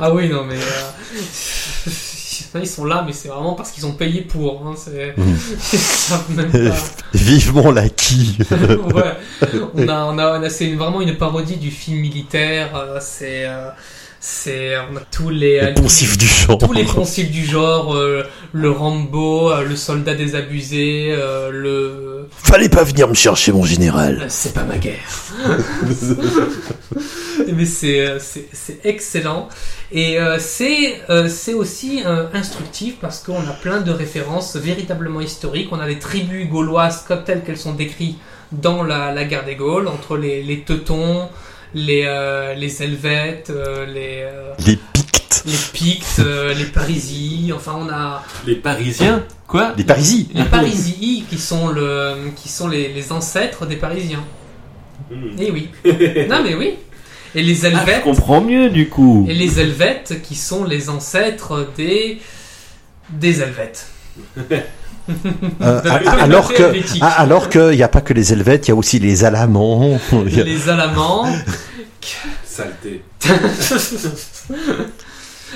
Ah oui, non mais... euh, ils sont là, mais c'est vraiment parce qu'ils ont payé pour. Hein, c'est... Même pas. Vivement l'acquis. ouais. On a, on a, on a- c'est vraiment une parodie du film militaire. euh, c'est, euh, c'est, on a tous les, Le euh, du genre. tous les poncifs du genre, le Rambo, euh, le soldat désabusé, euh, le, Fallait pas venir me chercher, mon général. euh, c'est pas ma guerre. Mais c'est, c'est, c'est excellent. Et euh, c'est, euh, c'est aussi euh, instructif parce qu'on a plein de références véritablement historiques. On a les tribus gauloises comme telles qu'elles sont décrites dans la, la guerre des Gaules, entre les, les Teutons, les, euh, les Helvètes, euh, les, euh, Les. Les Pictes, euh, les Parisies. Enfin, on a Les Parisiens Quoi Les Parisies. les Parisii qui sont, le, qui sont les, les ancêtres des Parisiens. Hmm. Eh oui. non mais oui. Et les Ah, je Helvètes. comprends mieux du coup. Et les Helvètes qui sont les ancêtres des des Helvètes. Euh, alors que, alors qu'il n'y a pas que les Helvètes, il y a aussi les Alamans. Il Les Alamans. Saleté.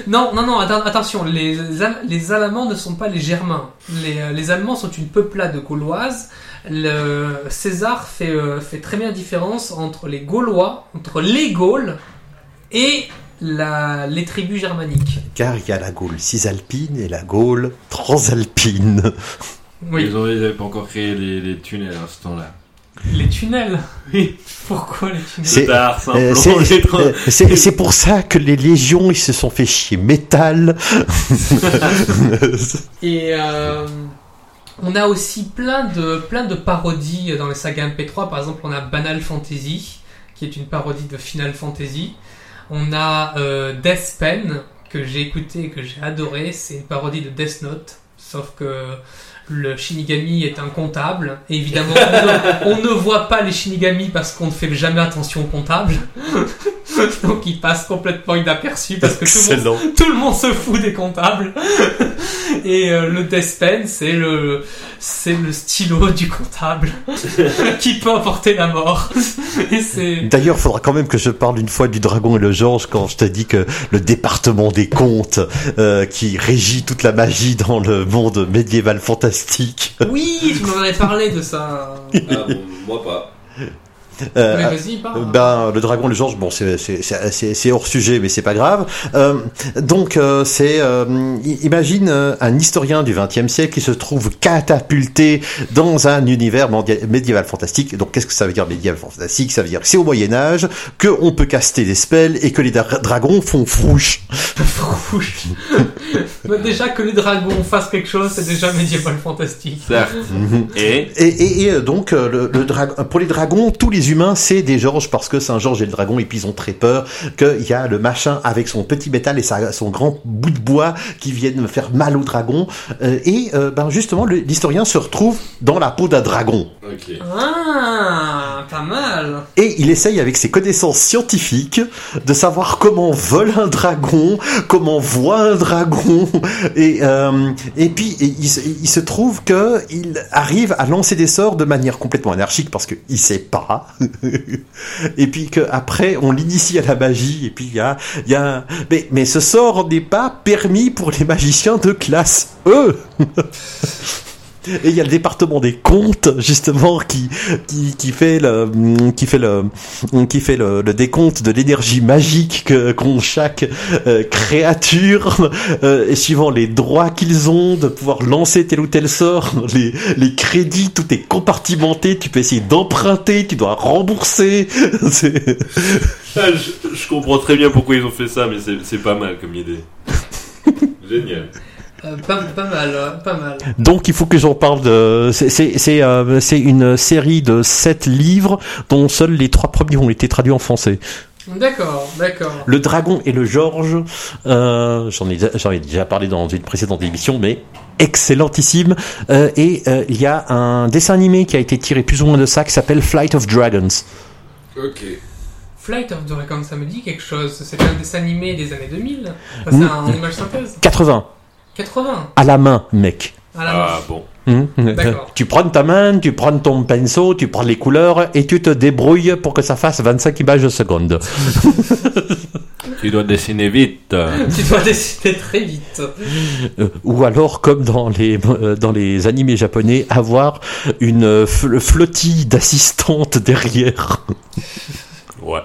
non, non, non, atten- attention, les, les Alamans ne sont pas les Germains. Les, euh, les Allemands sont une peuplade gauloise. Le, César fait, euh, fait très bien la différence entre les Gaulois, entre les Gaules et la, les tribus germaniques. Car il y a la Gaule cisalpine et la Gaule transalpine. Oui, Ils n'avaient pas encore créé les, les tunnels à ce temps-là. Les tunnels. Pourquoi les tunnels C'est- Euh, euh, pour ça que les légions ils se sont fait chier métal. Et euh, on a aussi plein de, plein de parodies dans les sagas MP3. Par exemple, on a Banal Fantasy, qui est une parodie de Final Fantasy. On a euh, Death Pen, que j'ai écouté et que j'ai adoré. C'est une parodie de Death Note, sauf que le Shinigami est un comptable. Et évidemment, on ne, on ne voit pas les Shinigami parce qu'on ne fait jamais attention aux comptables. Donc ils passent complètement inaperçus parce que tout le monde Excellent. tout le monde se fout des comptables. Et euh, le Death Pen, c'est le, c'est le stylo du comptable qui peut apporter la mort. Et c'est, D'ailleurs, il faudra quand même que je parle une fois du dragon et le Georges quand je te dis que le département des contes euh, qui régit toute la magie dans le monde médiéval fantastique. Oui, je m'en avais parlé de ça. Ah, bon, moi pas. Euh, Mais vas-y, parle. Ben, le dragon le Georges, bon, c'est hors sujet, mais c'est pas grave. Euh, donc, euh, c'est euh, imagine euh, un historien du XXe siècle qui se trouve catapulté dans un univers médiéval fantastique. Donc, qu'est-ce que ça veut dire médiéval fantastique? Ça veut dire que c'est au Moyen Âge que on peut caster des spells et que les dra- dragons font frouche. Frouche. Mais déjà que les dragons fassent quelque chose, c'est déjà médiéval fantastique. Certes. Et? Et, et, et, euh, donc, euh, le, le dra- pour les dragons, tous les humains, c'est des Georges parce que Saint-Georges et le dragon, et puis ils ont très peur qu'il y a le machin avec son petit métal et sa, son grand bout de bois qui viennent faire mal au dragon. Euh, et euh, ben justement, l'historien se retrouve dans la peau d'un dragon. Ok. Ah, pas mal. Et il essaye avec ses connaissances scientifiques de savoir comment vole un dragon, comment voit un dragon, et euh, et puis et il, se- il se trouve que il arrive à lancer des sorts de manière complètement anarchique parce que il sait pas, et puis que après on l'initie à la magie, et puis il y a mais ce sort n'est pas permis pour les magiciens de classe E. Et il y a le département des comptes justement qui qui, qui fait le qui fait le qui fait le, le décompte de l'énergie magique que qu'ont chaque euh, créature euh, et suivant les droits qu'ils ont de pouvoir lancer tel ou tel sort les les crédits tout est compartimenté tu peux essayer d'emprunter tu dois rembourser Ah, je, je comprends très bien pourquoi ils ont fait ça, mais c'est c'est pas mal comme idée. Génial. Euh, pas, pas mal, euh, pas mal. donc il faut que j'en parle de c'est c'est c'est euh, c'est une série de sept livres dont seuls les trois premiers ont été traduits en français D'accord, d'accord. Le dragon et le Georges, euh, j'en ai, j'en ai déjà parlé dans une précédente émission, mais excellentissime. Euh, et euh, il y a un dessin animé qui a été tiré plus ou moins de ça, qui s'appelle Flight of Dragons. Ok. Flight of Dragon, ça me dit quelque chose. C'était un dessin animé des années 2000. Enfin, c'est un image synthèse. 80, 80. à la main, mec. À la main. Ah bon. Hum D'accord. Tu prends ta main, tu prends ton pinceau, tu prends les couleurs et tu te débrouilles pour que ça fasse 25 images seconde. Tu dois dessiner vite. Tu dois décider très vite. Euh, ou alors, comme dans les euh, dans les animés japonais, avoir une euh, fl- flottille d'assistantes derrière. Ouais.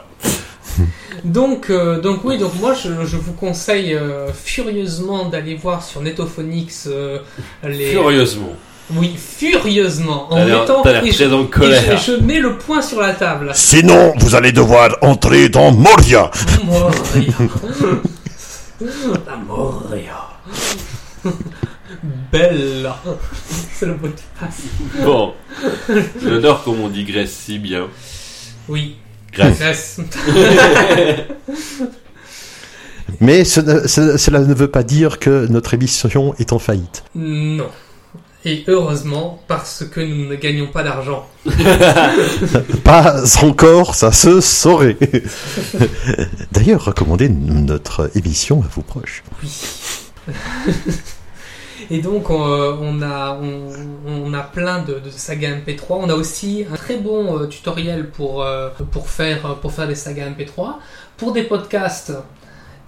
Donc, euh, donc oui, donc moi je, je vous conseille euh, furieusement d'aller voir sur Netophonix euh, les. Furieusement. Oui, furieusement. En T'as l'air- mettant. t'as l'air et très je- en et colère. je, je mets le point sur la table. Sinon, vous allez devoir entrer dans Moria. Moria. La Moria. Bella. C'est le mot qui passe. Bon. J'adore comme on digresse si bien. Oui. Grèce. Mais ce ne- ce- cela ne veut pas dire que notre émission est en faillite. Non. Et heureusement, parce que nous ne gagnons pas d'argent. Pas encore, ça se saurait. D'ailleurs, recommandez notre émission à vos proches. Oui. Et donc on, euh, on a on, on a plein de, de sagas MP3. On a aussi un très bon euh, tutoriel pour euh, pour faire pour faire des sagas MP3. Pour des podcasts,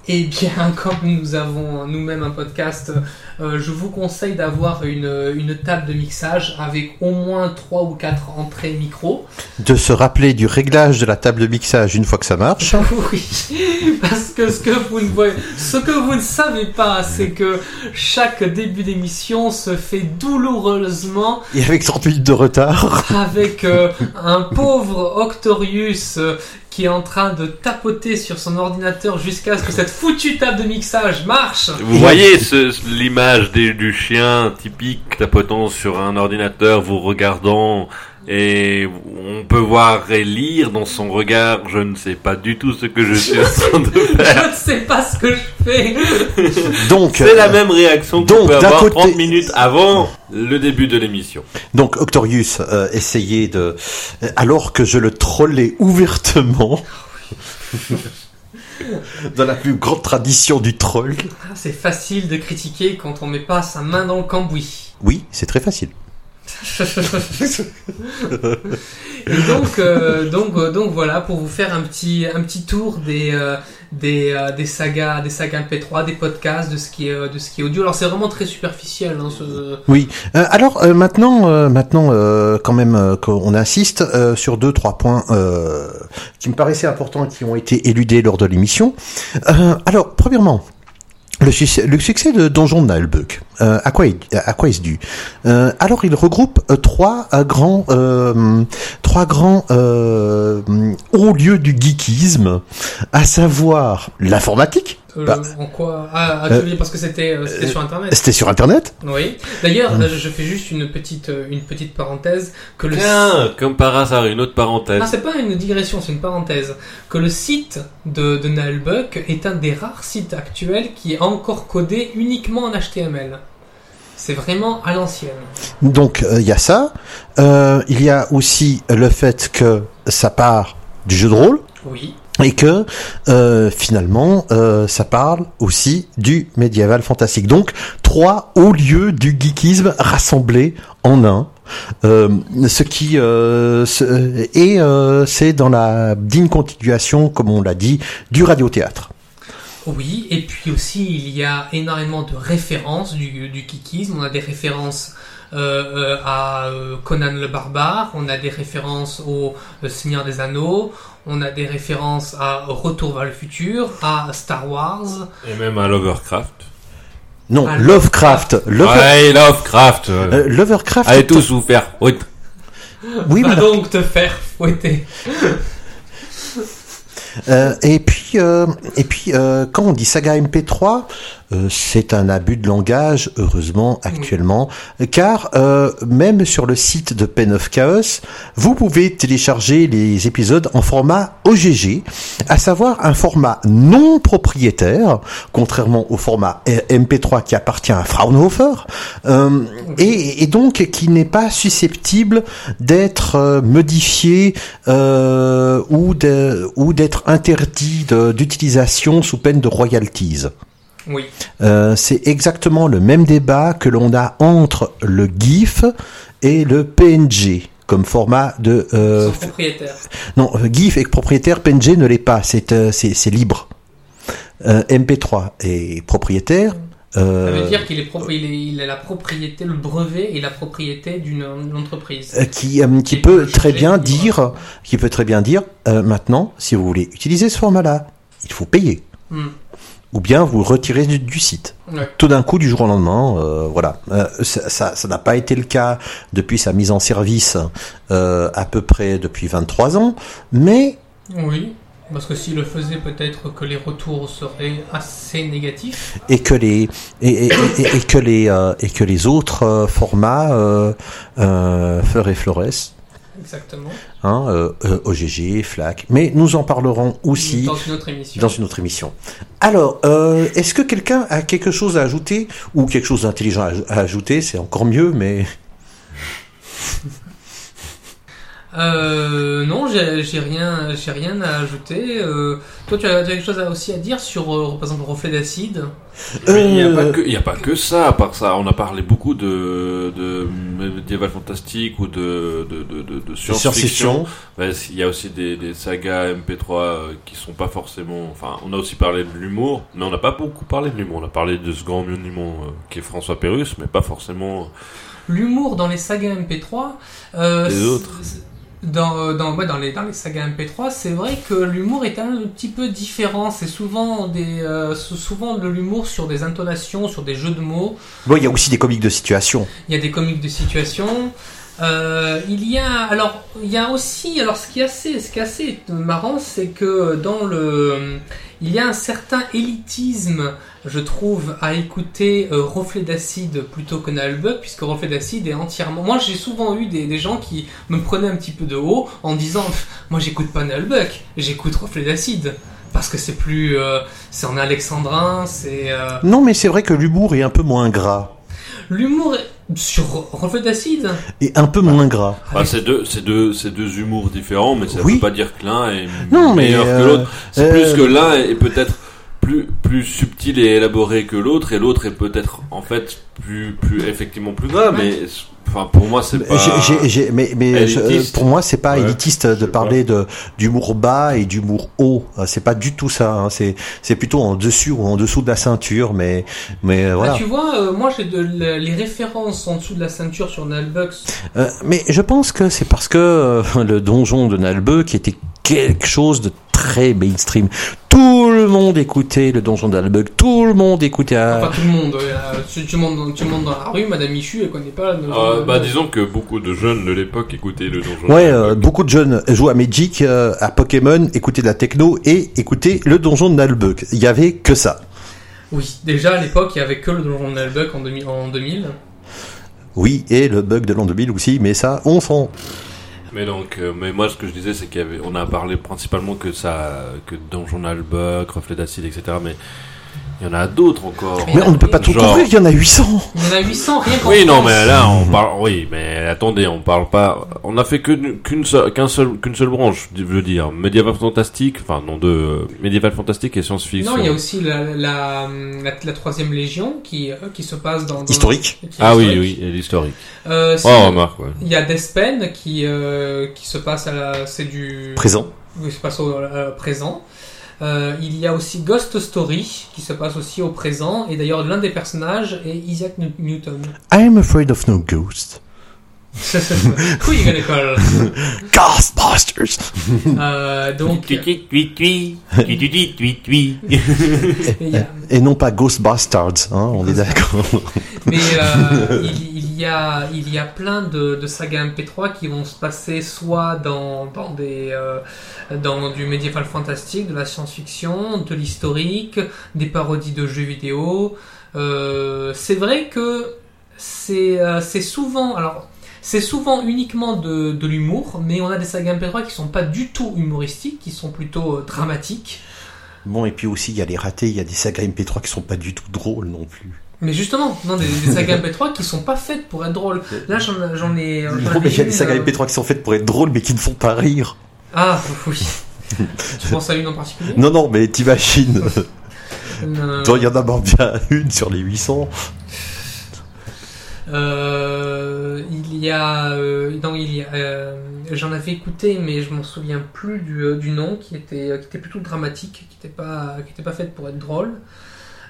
Eh bien, comme nous avons nous-mêmes un podcast, euh, je vous conseille d'avoir une, une table de mixage avec au moins 3 ou 4 entrées micro. De se rappeler du réglage de la table de mixage une fois que ça marche. Oui, parce que ce que vous ne voyez, ce que vous ne savez pas, c'est que chaque début d'émission se fait douloureusement Et avec 30 minutes de retard. avec euh, un pauvre Octorius qui est en train de tapoter sur son ordinateur jusqu'à ce que cette foutue table de mixage marche. Vous voyez ce- l'image du chien typique tapotant sur un ordinateur, vous regardant, et on peut voir et lire dans son regard, je ne sais pas du tout ce que je suis en train de faire. Je ne sais pas ce que je fais. Donc, C'est la euh, même réaction qu'on donc, peut d'un avoir côté- 30 minutes avant le début de l'émission. donc Octorius euh, essayait de, euh, alors que je le trollais ouvertement, dans la plus grande tradition du troll. Ah, C'est facile de critiquer quand on met pas sa main dans le cambouis. Oui, c'est très facile. Et donc, euh, donc, euh, donc voilà pour vous faire un petit, un petit tour des, euh, des, des sagas, des sagas MP3, des podcasts, de ce qui est, de ce qui audio. Alors c'est vraiment très superficiel. Hein. Oui. Alors maintenant, maintenant, quand même, qu'on insiste sur deux, trois points qui me paraissaient importants et qui ont été éludés lors de l'émission. Alors, premièrement. Le succès, de Donjon Nalbuck, euh, à quoi, est-ce dû Euh, Alors, il regroupe euh, trois euh, grands, euh, trois grands hauts lieux du geekisme, à savoir l'informatique. Euh, Bah, en quoi Ah, ah, tu euh, veux dire parce que c'était euh, c'était sur internet. C'était sur Internet. Oui. D'ailleurs, Mm. je fais juste une petite, une petite parenthèse que le. Tiens, comme par hasard, une autre parenthèse. Non, c'est pas une digression, c'est une parenthèse. Que le site de, de Nullbuck est un des rares sites actuels qui est encore codé uniquement en HTML. C'est vraiment à l'ancienne. Donc euh, il y a ça. Euh, il y a aussi le fait que ça part du jeu de rôle Oui. Et que euh, finalement euh, ça parle aussi du médiéval fantastique. Donc trois hauts lieux du geekisme rassemblés en un. Euh, ce qui et c'est dans la digne continuation, comme on l'a dit, du radiothéâtre. Oui, et puis aussi il y a énormément de références du, kikisme. On a des références euh, euh, à euh, Conan le barbare, on a des références au Seigneur des Anneaux, on a des références à Retour vers le futur, à Star Wars. Et même à Lovecraft. Non, Lovecraft. Ouais, Lovecraft. euh, Lovecraft. Allez tous vous faire. Oui. oui, Va mais donc te faire fouetter. Euh, et puis, euh, et puis euh, quand on dit saga MP3, euh, c'est un abus de langage, heureusement, actuellement, car euh, même sur le site de Pen of Chaos, vous pouvez télécharger les épisodes en format OGG, à savoir un format non propriétaire, contrairement au format MP3 qui appartient à Fraunhofer, euh, et, et donc qui n'est pas susceptible d'être modifié euh, ou d'être interdit d'utilisation sous peine de royalties. Oui. Euh, c'est exactement le même débat que l'on a entre le GIF et le PNG comme format de euh, non euh, GIF est propriétaire PNG ne l'est pas c'est euh, libre Euh, MP3 est propriétaire Ça veut dire qu'il il est, il a la propriété, le brevet et la propriété d'une entreprise. qui qui peut très bien dire qui peut très bien dire maintenant si vous voulez utiliser ce format là il faut payer Hmm. Ou bien vous retirez du, du site Ouais. tout d'un coup du jour au lendemain euh, voilà Euh, ça ça ça n'a pas été le cas depuis sa mise en service euh, à peu près depuis 23 ans mais Oui. Parce que s'il le faisait, peut-être que les retours seraient assez négatifs. et que les et, et, et- et que les euh, et que les autres euh, formats euh, euh, et Flores Exactement. hein, euh, euh, OGG FLAC mais nous en parlerons aussi Dans une autre émission. dans une autre émission. Alors, euh, est-ce que quelqu'un a quelque chose à ajouter ou quelque chose d'intelligent à, à ajouter? C'est encore mieux, mais Euh, non, j'ai j'ai rien, j'ai rien à ajouter. Euh, toi, tu as, tu as quelque chose à- aussi à dire sur, euh, par exemple, Reflet d'acide? Il n'y a, Euh, pas que- il y a pas que ça, à part ça. On a parlé beaucoup de, de médiéval fantastique ou de, de, de, de, de science-fiction. Il y a aussi des, des sagas MP3 euh, qui sont pas forcément. Enfin, on a aussi parlé de l'humour, mais on n'a pas beaucoup parlé de l'humour. On a parlé de ce grand monument euh, qui est François Pérus, mais pas forcément. L'humour dans les sagas MP3. euh, Les c'est- autres. Dans, euh, dans, ouais, dans, les, dans les sagas MP3, c'est vrai que l'humour est un petit peu différent. C'est souvent, des, euh, souvent de l'humour sur des intonations, sur des jeux de mots. Bon, il y a aussi des comiques de situation. Il y a des comiques de situation. Euh, il y a alors il y a aussi alors ce qui est assez ce qui est assez marrant c'est que dans le il y a un certain élitisme je trouve à écouter euh, Reflet d'acide plutôt que Nalbuck puisque Reflet d'acide est entièrement moi j'ai souvent eu des, des gens qui me prenaient un petit peu de haut en disant moi j'écoute pas Nalbuck j'écoute Reflet d'acide parce que c'est plus euh, c'est en alexandrin c'est euh, Non, mais c'est vrai que l'humour est un peu moins gras. L'humour est- sur Reflet d'acide Et un peu moins gras. Enfin, c'est deux, c'est deux, c'est deux humours différents, mais ça Oui. veut pas dire que l'un est Non, mais, meilleur euh, que l'autre. C'est euh, plus que l'un est peut-être plus plus subtil et élaboré que l'autre, et l'autre est peut-être en fait plus plus effectivement plus grave. Mais enfin, pour moi, c'est pas. Mais mais je- élitiste. pour moi, c'est pas Ouais, élitiste de parler de d'humour bas et d'humour haut. Euh, C'est pas du tout ça. hein. C'est c'est plutôt en dessus ou en dessous de la ceinture. Mais mais euh, voilà. Ah, tu vois, euh, moi j'ai de les références en dessous de la ceinture sur Nalbucks. Euh, mais je pense que c'est parce que euh, le donjon de Nalbeu qui était quelque chose de très mainstream. Tout monde écoutait le donjon d'Albug, tout le monde écoutait. euh, Enfin, tout le monde. euh, tu, tu, montes tu montes dans la rue, Madame Michu, elle connaît pas. le- Euh, le- bah, disons que beaucoup de jeunes de l'époque écoutaient le donjon. Ouais, euh, beaucoup de jeunes jouaient à Magic, euh, à Pokémon, écoutaient de la techno et écoutaient le donjon de Nalbug. Il y avait que ça. Oui, déjà à l'époque, il y avait que le donjon de Nalbuck en, 2000 en 2000. Oui, et le bug de l'an 2000 aussi, mais ça, on s'en... Mais donc, euh, mais moi, ce que je disais, c'est qu'il y avait, on a parlé principalement que ça, que Donjon Albuck, Reflet d'acide, etc. Mais il y en a d'autres encore. Mais Mais on ne peut pas tout Genre- couvrir, il y en a 800 Il y en a 800 rien qu'en Oui, non, France. mais là, on parle, oui, mais attendez, on parle pas, on a fait que qu'une seule, qu'un seul, qu'une seule branche, je veux dire, médiéval fantastique, enfin, non, de, euh, médiéval fantastique et science-fiction. Non, il y a aussi la, la, la, la troisième légion qui, euh, qui se passe dans... dans Historique. qui est Ah oui, historique. oui, et l'historique. Euh, Oh, remarque, ouais. Il y a Despen qui, euh, qui se passe à la... C'est du... Présent. qui se passe au euh, présent. Euh, il y a aussi Ghost Story qui se passe aussi au présent. Et d'ailleurs, l'un des personnages est Isaac New- Newton. I'm afraid of no ghost. Who you gonna call? Ghostbusters Euh, donc, il Et non pas Ghostbusters, hein, on est d'accord. mais euh, il, il y a, il y a plein de, de sagas MP3 qui vont se passer soit dans, dans, des, euh, dans du médiéval fantastique, de la science-fiction, de l'historique, des parodies de jeux vidéo. Euh, c'est vrai que c'est euh, c'est souvent alors c'est souvent uniquement de, de l'humour, mais on a des sagas MP3 qui sont pas du tout humoristiques, qui sont plutôt dramatiques. Bon, et puis aussi, il y a les ratés, il y a des sagas MP3 qui sont pas du tout drôles non plus. Mais justement, non, des, des sagas MP3 qui sont pas faites pour être drôles. Là, j'en ai. mais il y a des sagas euh, MP3 qui sont faites pour être drôles, mais qui ne font pas rire. Ah, oui. tu penses à une en particulier? Non, non, mais t'imagines, Euh, il y en a bien une sur les 800. euh, il y a, euh, non, il y a, euh, j'en avais écouté, mais je m'en souviens plus du, euh, du nom, qui était, qui était plutôt dramatique, qui n'était pas, qui était pas faite pour être drôle.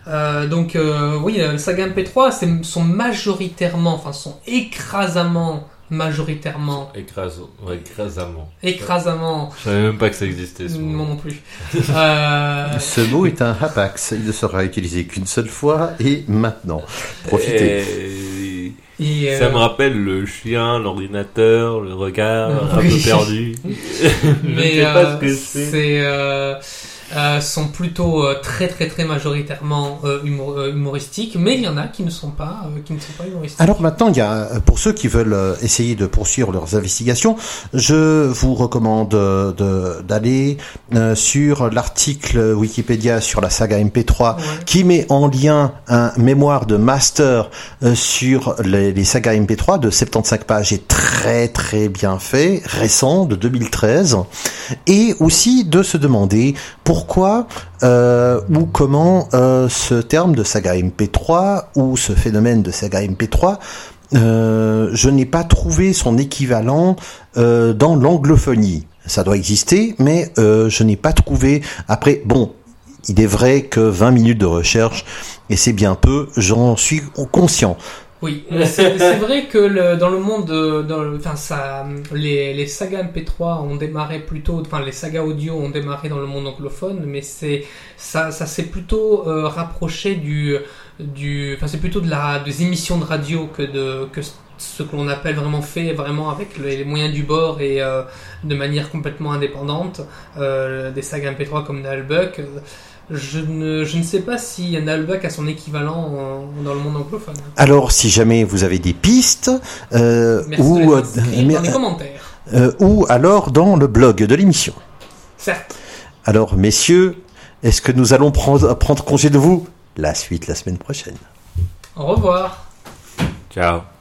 Euh, donc euh, oui, euh, le saga MP3 c'est- sont majoritairement, enfin sont écrasamment, majoritairement, Écrase, ouais, écrasamment. écrasamment, Je savais même pas que ça existait, ce moi mot. non plus. Euh, Ce mot est un hapax, il ne sera utilisé qu'une seule fois, et maintenant. Profitez. Et... et, Ça euh, me rappelle le chien, l'ordinateur, le regard un Oui. peu perdu. mais je sais pas euh, ce que c'est. Euh, sont plutôt euh, très très très majoritairement euh, humo- euh, humoristiques, mais il y en a qui ne sont pas qui ne sont pas humoristiques. Alors maintenant, il y a, pour ceux qui veulent essayer de poursuivre leurs investigations, je vous recommande de- d'aller sur l'article Wikipédia sur la saga MP3 Ouais. qui met en lien un mémoire de master sur les, les sagas MP3 de 75 pages et très très bien fait, récent, de 2013, et aussi de se demander pourquoi pourquoi euh, ou comment euh, ce terme de saga MP3 ou ce phénomène de saga MP3 euh, je n'ai pas trouvé son équivalent dans l'anglophonie. Ça doit exister, mais je n'ai pas trouvé. Après, bon, il est vrai que 20 minutes de recherche, et c'est bien peu, j'en suis conscient. Oui, c'est vrai que dans le monde, de- dans le- enfin ça, les, les sagas MP3 ont démarré plutôt, enfin les sagas audio ont démarré dans le monde anglophone, mais c'est ça, s'est plutôt euh, rapproché du, du, enfin c'est plutôt de la des émissions de radio que de que ce que l'on appelle vraiment fait vraiment avec les, les moyens du bord et euh, de manière complètement indépendante euh, des sagas MP3 comme Nalbuck. Je ne, je ne sais pas si Nalbuck a son équivalent en- dans le monde anglophone. Alors, si jamais vous avez des pistes, euh, Merci de ou, les euh, mais- dans les commentaires. euh, ou alors dans le blog de l'émission. Certes. Alors, messieurs, est-ce que nous allons prendre, prendre congé de vous La suite la semaine prochaine? Au revoir. Ciao.